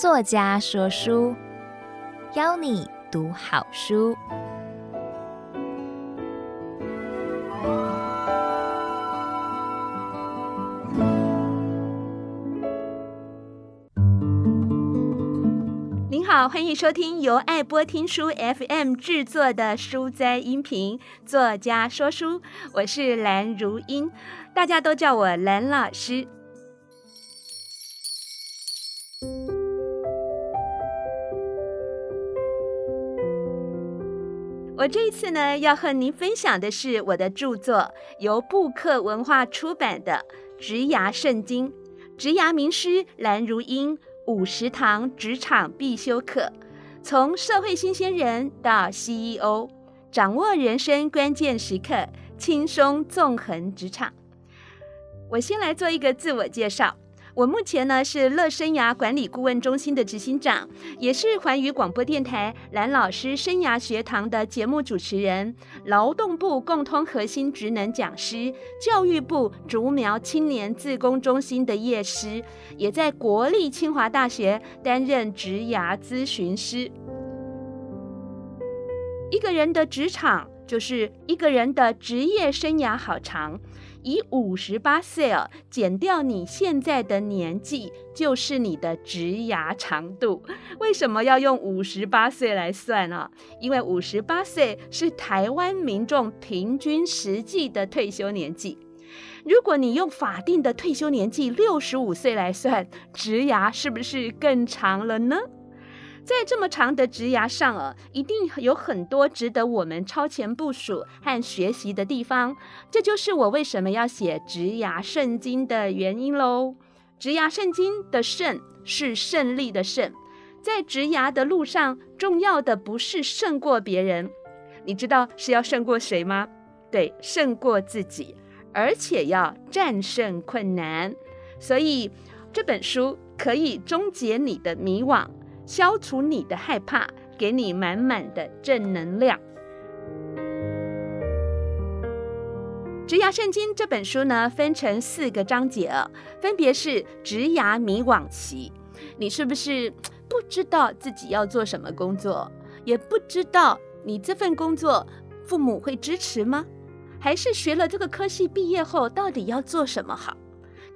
作家说书，邀你读好书。您好，欢迎收听由爱播听书 FM 制作的书斋音频。作家说书，我是蓝如英，大家都叫我蓝老师。我这一次呢，要和您分享的是我的著作，由布克文化出版的《职涯圣经》，职涯名师蓝如英五十堂职场必修课，从社会新鲜人到 CEO，掌握人生关键时刻，轻松纵横职场。我先来做一个自我介绍。我目前呢是乐生涯管理顾问中心的执行长，也是环宇广播电台蓝老师生涯学堂的节目主持人，劳动部共通核心职能讲师，教育部竹苗青年自工中心的业师，也在国立清华大学担任职涯咨询师。一个人的职场就是一个人的职业生涯好长。以五十八岁哦，减掉你现在的年纪，就是你的职牙长度。为什么要用五十八岁来算呢？因为五十八岁是台湾民众平均实际的退休年纪。如果你用法定的退休年纪六十五岁来算，职牙是不是更长了呢？在这么长的职涯上啊，一定有很多值得我们超前部署和学习的地方。这就是我为什么要写《职涯圣经》的原因喽。《职涯圣经》的“胜”是胜利的“胜”。在职涯的路上，重要的不是胜过别人，你知道是要胜过谁吗？对，胜过自己，而且要战胜困难。所以这本书可以终结你的迷惘。消除你的害怕，给你满满的正能量。《职涯圣经》这本书呢，分成四个章节，分别是职涯迷惘期。你是不是不知道自己要做什么工作，也不知道你这份工作父母会支持吗？还是学了这个科系毕业后到底要做什么好？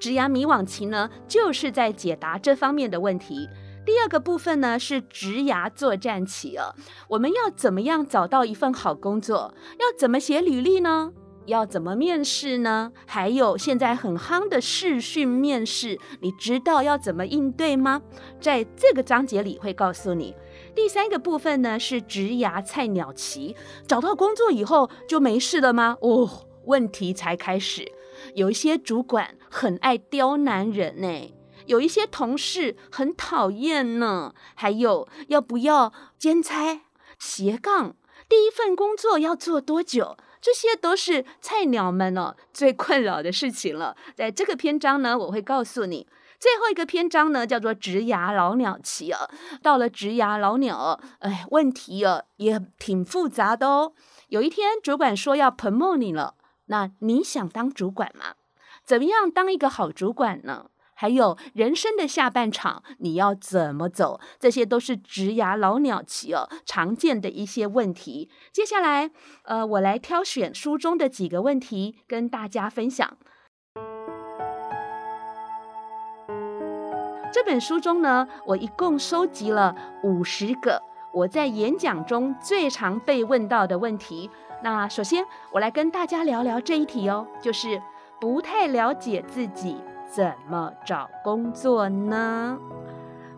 职涯迷惘期呢，就是在解答这方面的问题。第二个部分呢，是职涯作战期哦，我们要怎么样找到一份好工作？要怎么写履历呢？要怎么面试呢？还有现在很夯的视讯面试，你知道要怎么应对吗？在这个章节里会告诉你。第三个部分呢，是职涯菜鸟期，找到工作以后就没事了吗？哦，问题才开始。有一些主管很爱刁难人呢。有一些同事很讨厌呢，还有要不要兼差、斜杠？第一份工作要做多久？这些都是菜鸟们哦最困扰的事情了。在这个篇章呢，我会告诉你。最后一个篇章呢，叫做职涯老鸟期啊。到了职涯老鸟，哎，问题啊也挺复杂的哦。有一天主管说要 promote 你了，那你想当主管吗？怎么样当一个好主管呢？还有人生的下半场，你要怎么走？这些都是职涯老鸟期哦，常见的一些问题。接下来，呃，我来挑选书中的几个问题跟大家分享。这本书中呢，我一共收集了五十个我在演讲中最常被问到的问题。那首先，我来跟大家聊聊这一题哦，就是不太了解自己。怎么找工作呢？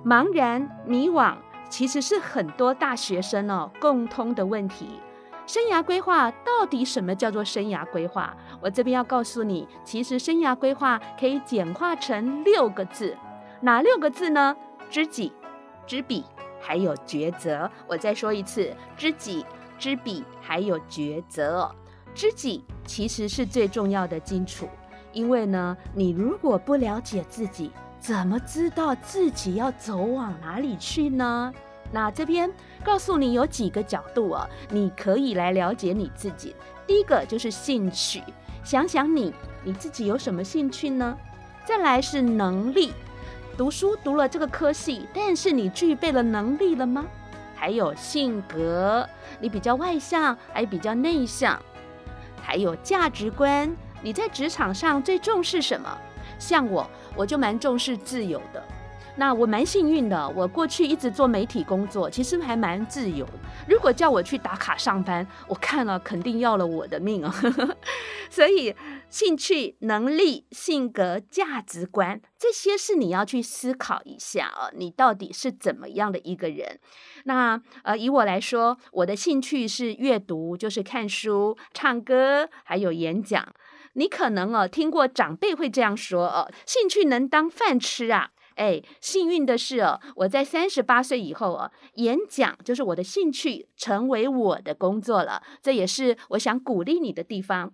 茫然迷惘，其实是很多大学生哦共通的问题。生涯规划到底什么叫做生涯规划？我这边要告诉你，其实生涯规划可以简化成六个字，哪六个字呢？知己、知彼，还有抉择。我再说一次，知己、知彼，还有抉择。知己其实是最重要的基础。因为呢，你如果不了解自己，怎么知道自己要走往哪里去呢？那这边告诉你有几个角度啊，你可以来了解你自己。第一个就是兴趣，想想你你自己有什么兴趣呢？再来是能力，读书读了这个科系，但是你具备了能力了吗？还有性格，你比较外向还比较内向？还有价值观，你在职场上最重视什么？像我，我就蛮重视自由的。那我蛮幸运的，我过去一直做媒体工作，其实还蛮自由。如果叫我去打卡上班，我看了肯定要了我的命啊！所以，兴趣、能力、性格、价值观，这些是你要去思考一下啊，你到底是怎么样的一个人？那呃，以我来说，我的兴趣是阅读，就是看书、唱歌，还有演讲。你可能哦听过长辈会这样说哦，兴趣能当饭吃啊。哎，幸运的是哦，我在三十八岁以后哦，演讲就是我的兴趣，成为我的工作了。这也是我想鼓励你的地方。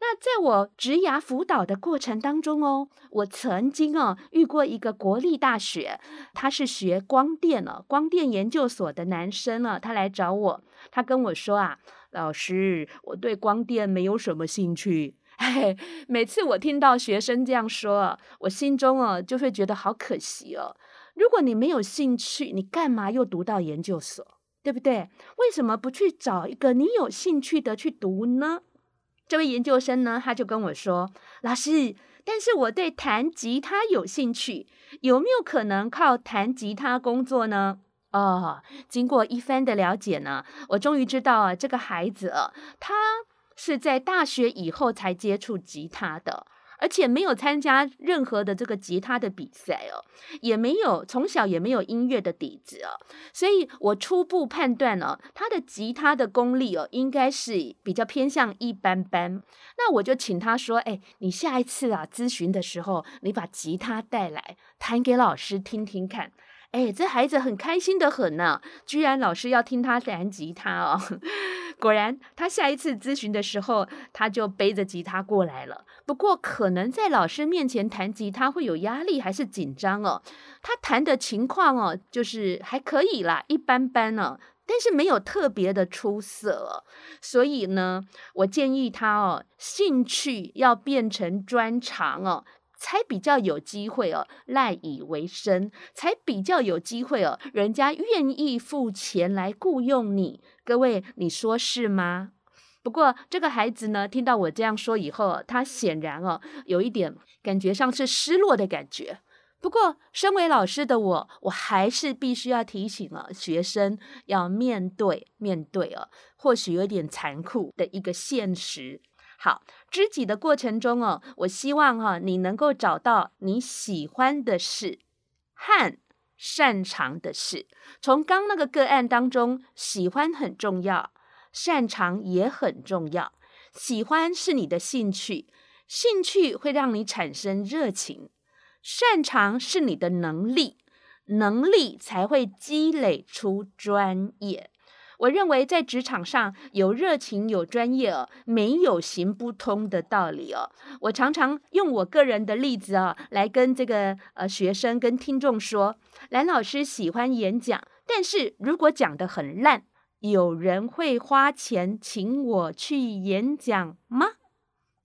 那在我职涯辅导的过程当中哦，我曾经哦遇过一个国立大学，他是学光电了，光电研究所的男生了，他来找我，他跟我说啊，老师，我对光电没有什么兴趣。哎，每次我听到学生这样说，我心中哦就会觉得好可惜哦。如果你没有兴趣，你干嘛又读到研究所，对不对？为什么不去找一个你有兴趣的去读呢？这位研究生呢，他就跟我说：“老师，但是我对弹吉他有兴趣，有没有可能靠弹吉他工作呢？”哦，经过一番的了解呢，我终于知道啊，这个孩子啊，他。是在大学以后才接触吉他的，而且没有参加任何的这个吉他的比赛哦，也没有从小也没有音乐的底子哦，所以我初步判断呢，他的吉他的功力哦，应该是比较偏向一般般。那我就请他说，哎，你下一次啊咨询的时候，你把吉他带来，弹给老师听听看。哎，这孩子很开心得很呢，居然老师要听他弹吉他哦。果然，他下一次咨询的时候，他就背着吉他过来了。不过，可能在老师面前弹吉他会有压力，还是紧张哦。他弹的情况哦，就是还可以啦，一般般呢，但是没有特别的出色。所以呢，我建议他哦，兴趣要变成专长哦。才比较有机会哦，赖以为生，才比较有机会哦，人家愿意付钱来雇佣你。各位，你说是吗？不过这个孩子呢，听到我这样说以后，他显然哦，有一点感觉上是失落的感觉。不过，身为老师的我，我还是必须要提醒了学生要面对面对哦，或许有点残酷的一个现实。好，知己的过程中哦，我希望哈、你能够找到你喜欢的事和擅长的事。从刚那个个案当中，喜欢很重要，擅长也很重要。喜欢是你的兴趣，兴趣会让你产生热情；擅长是你的能力，能力才会积累出专业。我认为在职场上有热情、有专业哦，没有行不通的道理哦。我常常用我个人的例子啊，来跟这个呃学生跟听众说：蓝老师喜欢演讲，但是如果讲得很烂，有人会花钱请我去演讲吗？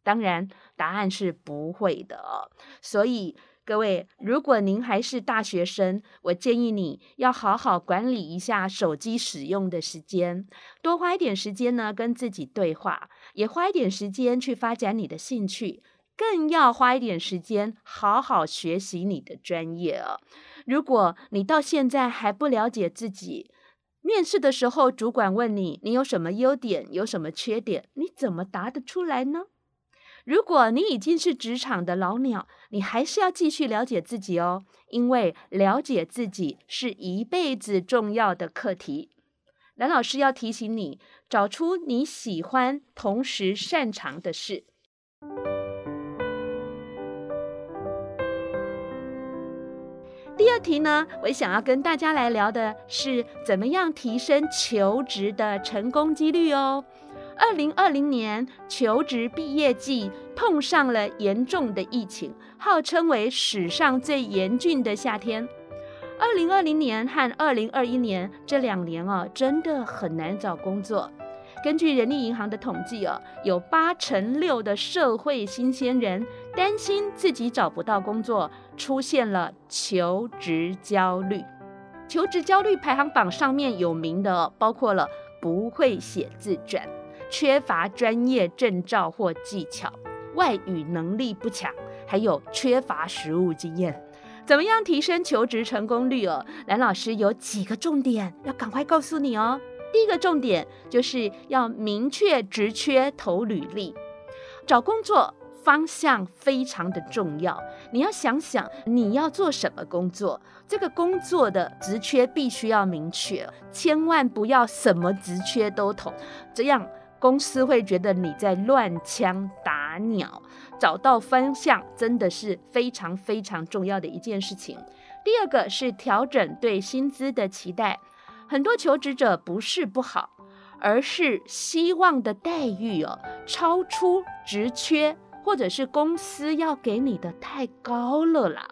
当然，答案是不会的哦。所以。各位，如果您还是大学生，我建议你要好好管理一下手机使用的时间，多花一点时间呢跟自己对话，也花一点时间去发展你的兴趣，更要花一点时间好好学习你的专业哦。如果你到现在还不了解自己，面试的时候主管问你，你有什么优点，有什么缺点，你怎么答得出来呢？如果你已经是职场的老鸟，你还是要继续了解自己哦，因为了解自己是一辈子重要的课题。蓝老师要提醒你，找出你喜欢同时擅长的事。第二题呢，我想要跟大家来聊的是，怎么样提升求职的成功几率哦。二零二零年求职毕业季碰上了严重的疫情，号称为史上最严峻的夏天。二零二零年和二零二一年这两年哦，真的很难找工作。根据人力银行的统计哦，有八成六的社会新鲜人担心自己找不到工作，出现了求职焦虑。求职焦虑排行榜上面有名的，包括了不会写自传、缺乏专业证照或技巧、外语能力不强，还有缺乏实务经验。怎么样提升求职成功率哦？蓝老师有几个重点要赶快告诉你哦。第一个重点就是要明确职缺投履历，找工作方向非常的重要。你要想想你要做什么工作，这个工作的职缺必须要明确，千万不要什么职缺都投，这样公司会觉得你在乱枪打鸟。找到方向真的是非常非常重要的一件事情。第二个是调整对薪资的期待。很多求职者不是不好，而是希望的待遇哦，超出职缺或者是公司要给你的太高了啦。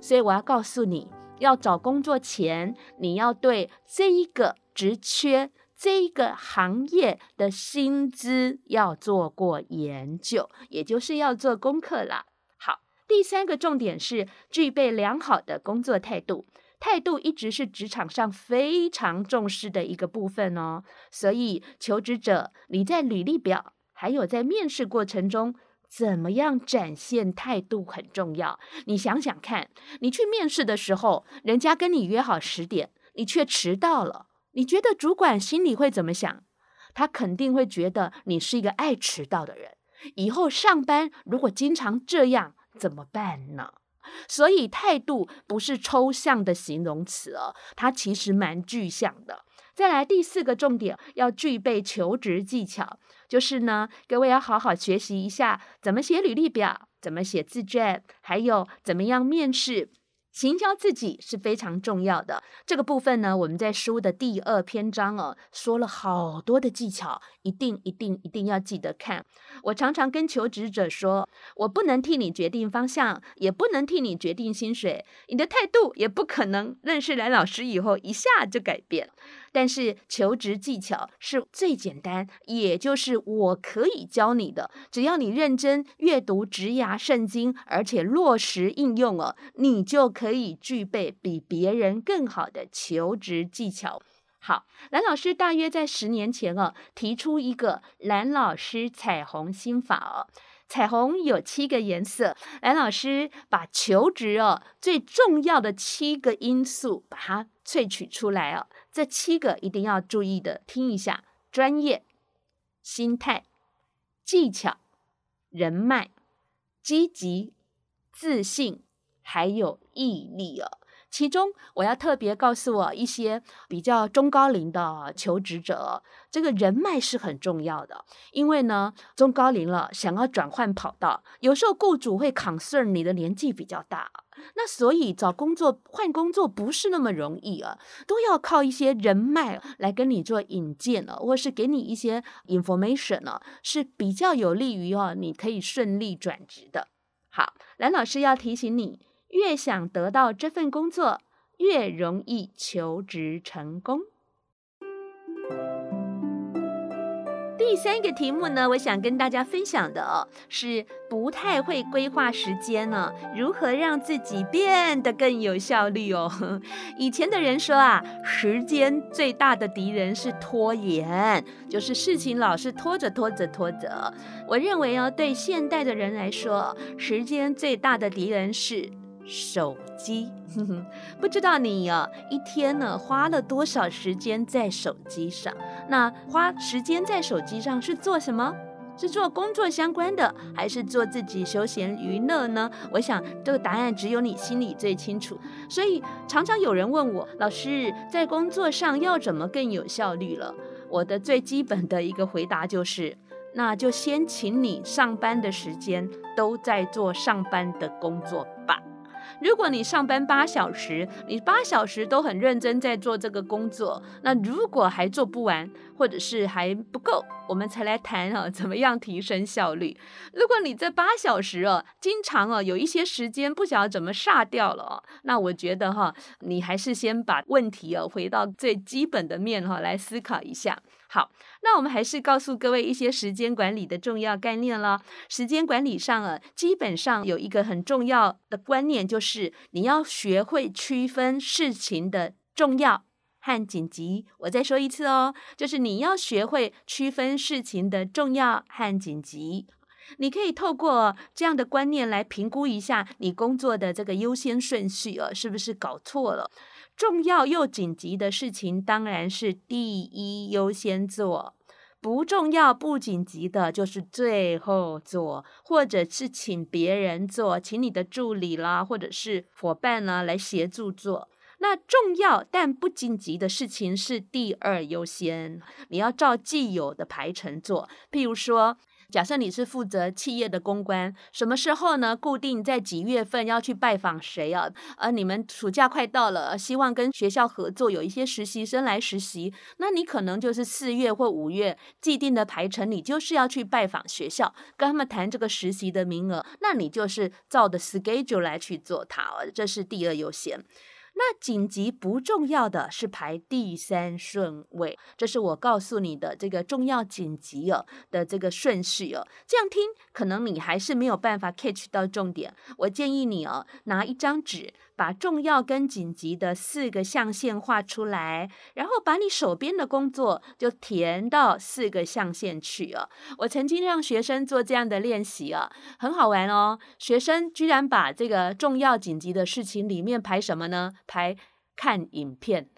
所以我要告诉你，要找工作前，你要对这一个职缺、这一个行业的薪资要做过研究，也就是要做功课啦。好，第三个重点是具备良好的工作态度。态度一直是职场上非常重视的一个部分哦，所以求职者你在履历表还有在面试过程中，怎么样展现态度很重要。你想想看，你去面试的时候，人家跟你约好十点，你却迟到了，你觉得主管心里会怎么想？他肯定会觉得你是一个爱迟到的人。以后上班如果经常这样，怎么办呢？所以态度不是抽象的形容词哦，它其实蛮具象的。再来第四个重点，要具备求职技巧，就是呢，各位要好好学习一下怎么写履历表，怎么写自传，还有怎么样面试。行销自己是非常重要的，这个部分呢，我们在书的第二篇章哦，说了好多的技巧，一定一定一定要记得看。我常常跟求职者说，我不能替你决定方向，也不能替你决定薪水，你的态度也不可能认识蓝老师以后一下就改变。但是求职技巧是最简单，也就是我可以教你的。只要你认真阅读职涯圣经，而且落实应用哦，你就可以具备比别人更好的求职技巧。好，蓝老师大约在十年前哦，提出一个蓝老师彩虹心法哦。彩虹有七个颜色，蓝老师把求职哦最重要的七个因素把它萃取出来哦。这七个一定要注意的，听一下：专业、心态、技巧、人脉、积极、自信，还有毅力哦。其中，我要特别告诉我一些比较中高龄的求职者，这个人脉是很重要的。因为呢，中高龄了，想要转换跑道，有时候雇主会 concern 你的年纪比较大，那所以找工作换工作不是那么容易啊，都要靠一些人脉来跟你做引荐了，或是给你一些 information 呢，是比较有利于哦，你可以顺利转职的。好，蓝老师要提醒你。越想得到这份工作，越容易求职成功。第三个题目呢，我想跟大家分享的哦，是不太会规划时间呢，如何让自己变得更有效率哦？以前的人说啊，时间最大的敌人是拖延，就是事情老是拖着拖着拖着。我认为哦，对现代的人来说，时间最大的敌人是。手机，不知道你啊，一天呢花了多少时间在手机上？那花时间在手机上是做什么？是做工作相关的，还是做自己休闲娱乐呢？我想这个答案只有你心里最清楚。所以常常有人问我，老师在工作上要怎么更有效率了？我的最基本的一个回答就是，那就先请你上班的时间都在做上班的工作吧。如果你上班八小时，你八小时都很认真在做这个工作，那如果还做不完，或者是还不够，我们才来谈啊，怎么样提升效率？如果你这八小时哦，经常哦有一些时间不晓得怎么煞掉了哦，那我觉得哈，你还是先把问题哦回到最基本的面哈来思考一下。好，那我们还是告诉各位一些时间管理的重要概念了。时间管理上啊，基本上有一个很重要的观念，就是你要学会区分事情的重要和紧急。我再说一次哦，就是你要学会区分事情的重要和紧急。你可以透过这样的观念来评估一下你工作的这个优先顺序啊，是不是搞错了？重要又紧急的事情当然是第一优先做，不重要不紧急的就是最后做，或者是请别人做，请你的助理啦，或者是伙伴呢来协助做。那重要但不紧急的事情是第二优先，你要照既有的排程做，譬如说。假设你是负责企业的公关，什么时候呢？固定在几月份要去拜访谁啊？而你们暑假快到了，希望跟学校合作，有一些实习生来实习，那你可能就是四月或五月既定的排程，你就是要去拜访学校，跟他们谈这个实习的名额，那你就是照的 schedule 来去做它，这是第二优先。那紧急不重要的是排第三顺位，这是我告诉你的这个重要紧急哦的这个顺序哦。这样听可能你还是没有办法 catch 到重点。我建议你哦，拿一张纸。把重要跟紧急的四个象限画出来，然后把你手边的工作就填到四个象限去哦。我曾经让学生做这样的练习啊，很好玩哦。学生居然把这个重要紧急的事情里面排什么呢？拍。看影片，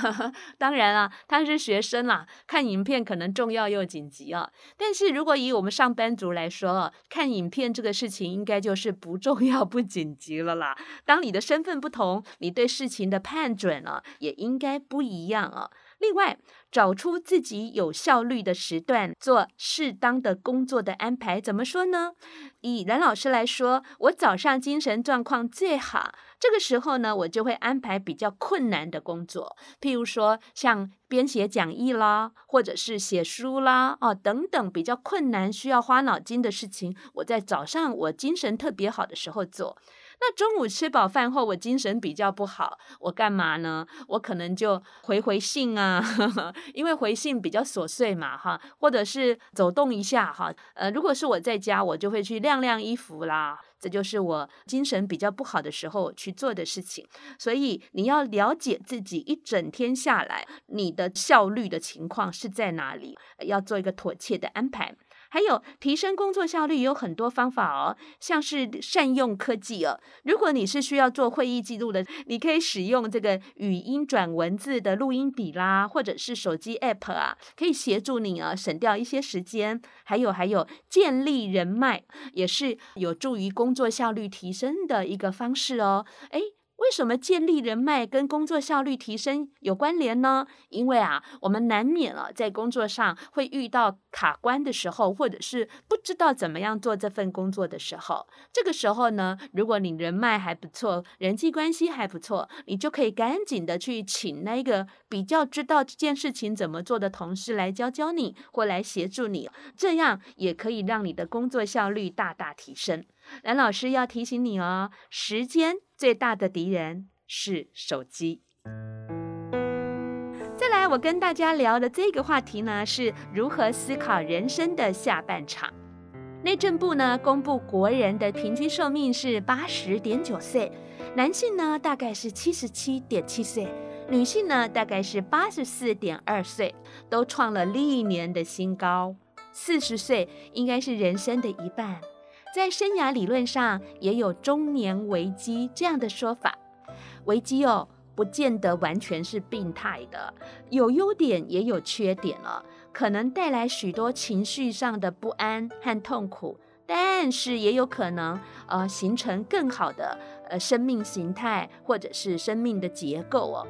当然了，他是学生啦，看影片可能重要又紧急啊。但是如果以我们上班族来说，看影片这个事情应该就是不重要不紧急了啦。当你的身份不同，你对事情的判准啊，也应该不一样啊。另外，找出自己有效率的时段，做适当的工作的安排。怎么说呢？以蓝老师来说，我早上精神状况最好，这个时候呢，我就会安排比较困难的工作，譬如说像编写讲义啦，或者是写书啦，哦等等比较困难需要花脑筋的事情，我在早上我精神特别好的时候做。那中午吃饱饭后，我精神比较不好，我干嘛呢？我可能就回回信啊，因为回信比较琐碎嘛，哈，或者是走动一下，哈，呃，如果是我在家，我就会去晾晾衣服啦，这就是我精神比较不好的时候去做的事情。所以你要了解自己一整天下来你的效率的情况是在哪里，要做一个妥切的安排。还有提升工作效率有很多方法哦，像是善用科技哦。如果你是需要做会议记录的，你可以使用这个语音转文字的录音笔啦，或者是手机 App 啊，可以协助你啊省掉一些时间。还有还有建立人脉也是有助于工作效率提升的一个方式哦。诶为什么建立人脉跟工作效率提升有关联呢？因为啊，我们难免啊，在工作上会遇到卡关的时候，或者是不知道怎么样做这份工作的时候。这个时候呢，如果你人脉还不错，人际关系还不错，你就可以赶紧的去请那个比较知道这件事情怎么做的同事来教教你，或来协助你，这样也可以让你的工作效率大大提升。蓝老师要提醒你哦，时间最大的敌人是手机。再来，我跟大家聊的这个话题呢，是如何思考人生的下半场。内政部呢公布，国人的平均寿命是八十点九岁，男性呢大概是七十七点七岁，女性呢大概是八十四点二岁，都创了历年的新高。四十岁应该是人生的一半。在生涯理论上，也有中年危机这样的说法。危机哦，不见得完全是病态的，有优点也有缺点了，可能带来许多情绪上的不安和痛苦，但是也有可能呃形成更好的呃生命形态或者是生命的结构哦。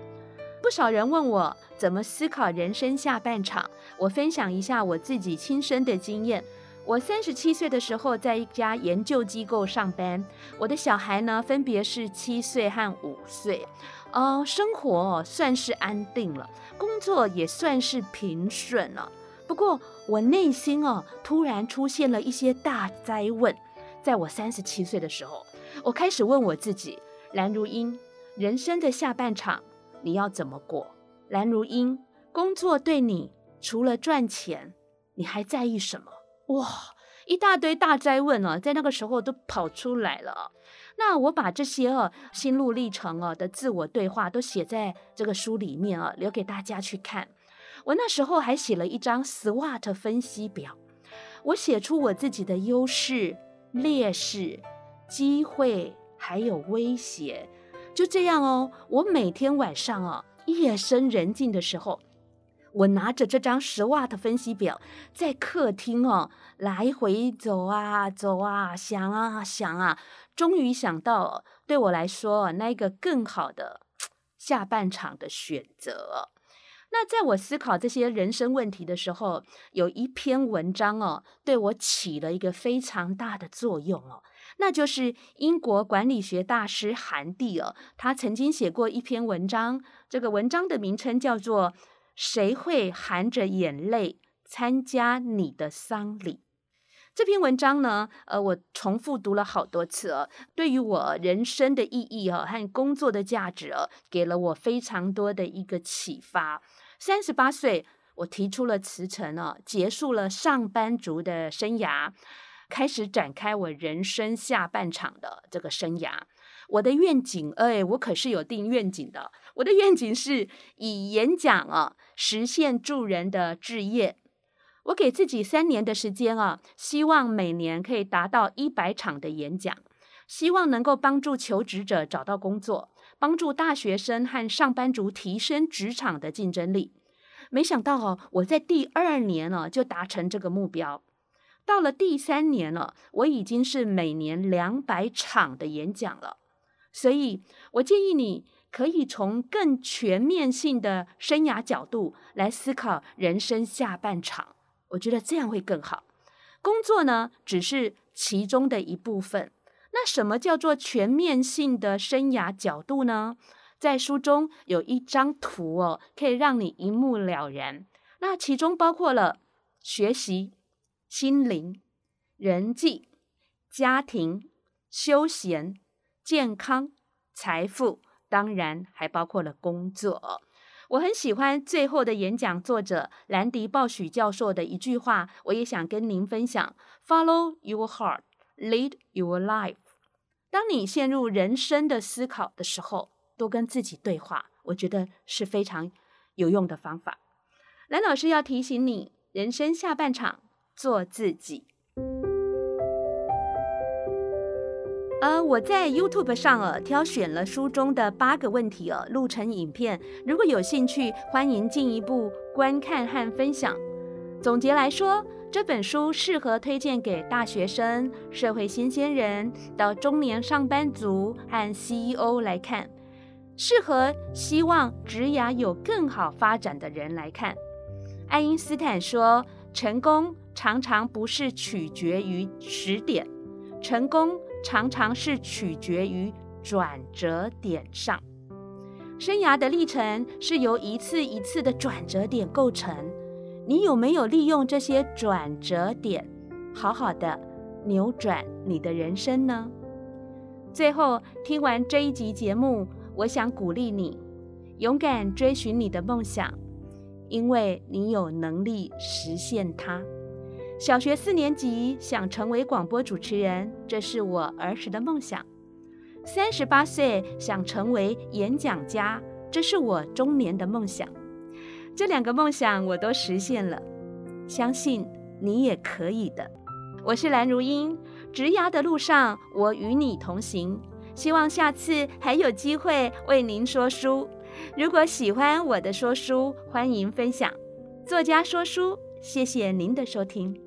不少人问我怎么思考人生下半场，我分享一下我自己亲身的经验。我三十七岁的时候，在一家研究机构上班。我的小孩呢，分别是七岁和五岁。呃，生活算是安定了，工作也算是平顺了。不过，我内心哦，突然出现了一些大灾问。在我三十七岁的时候，我开始问我自己：蓝如英，人生的下半场你要怎么过？蓝如英，工作对你除了赚钱，你还在意什么？哇，一大堆大哉问啊，在那个时候都跑出来了。那我把这些哦心路历程哦的自我对话都写在这个书里面啊，留给大家去看。我那时候还写了一张 SWOT 分析表，我写出我自己的优势、劣势、机会还有威胁。就这样哦，我每天晚上哦夜深人静的时候，我拿着这张 SWOT 分析表在客厅哦来回走啊走啊，想啊想啊，终于想到对我来说那一个更好的下半场的选择。那在我思考这些人生问题的时候，有一篇文章哦，对我起了一个非常大的作用哦，那就是英国管理学大师韩蒂哦，他曾经写过一篇文章，这个文章的名称叫做《谁会含着眼泪参加你的丧礼》。这篇文章呢，呃，我重复读了好多次哦，对于我人生的意义哦和工作的价值哦，给了我非常多的一个启发。三十八岁，我提出了辞呈哦，结束了上班族的生涯，开始展开我人生下半场的这个生涯。我的愿景，哎，我可是有定愿景的。我的愿景是以演讲啊，实现助人的志业。我给自己三年的时间啊，希望每年可以达到一百场的演讲，希望能够帮助求职者找到工作。帮助大学生和上班族提升职场的竞争力。没想到哦，我在第二年呢就达成这个目标。到了第三年了，我已经是每年两百场的演讲了。所以，我建议你可以从更全面性的生涯角度来思考人生下半场。我觉得这样会更好。工作呢，只是其中的一部分。那什么叫做全面性的生涯角度呢？在书中有一张图哦，可以让你一目了然。那其中包括了学习、心灵、人际、家庭、休闲、健康、财富，当然还包括了工作。我很喜欢最后的演讲作者兰迪·鲍许教授的一句话，我也想跟您分享：Follow your heart。Lead your life。当你陷入人生的思考的时候，多跟自己对话，我觉得是非常有用的方法。兰老师要提醒你，人生下半场做自己。呃，我在 YouTube 上呃挑选了书中的八个问题哦，录成影片。如果有兴趣，欢迎进一步观看和分享。总结来说。这本书适合推荐给大学生、社会新鲜人到中年上班族和 CEO 来看，适合希望职涯有更好发展的人来看。爱因斯坦说：“成功常常不是取决于时点，成功常常是取决于转折点上。生涯的历程是由一次一次的转折点构成。”你有没有利用这些转折点，好好的扭转你的人生呢？最后，听完这一集节目，我想鼓励你，勇敢追寻你的梦想，因为你有能力实现它。小学四年级想成为广播主持人，这是我儿时的梦想。三十八岁想成为演讲家，这是我中年的梦想。这两个梦想我都实现了，相信你也可以的。我是蓝如英，职涯的路上我与你同行，希望下次还有机会为您说书。如果喜欢我的说书，欢迎分享。作家说书，谢谢您的收听。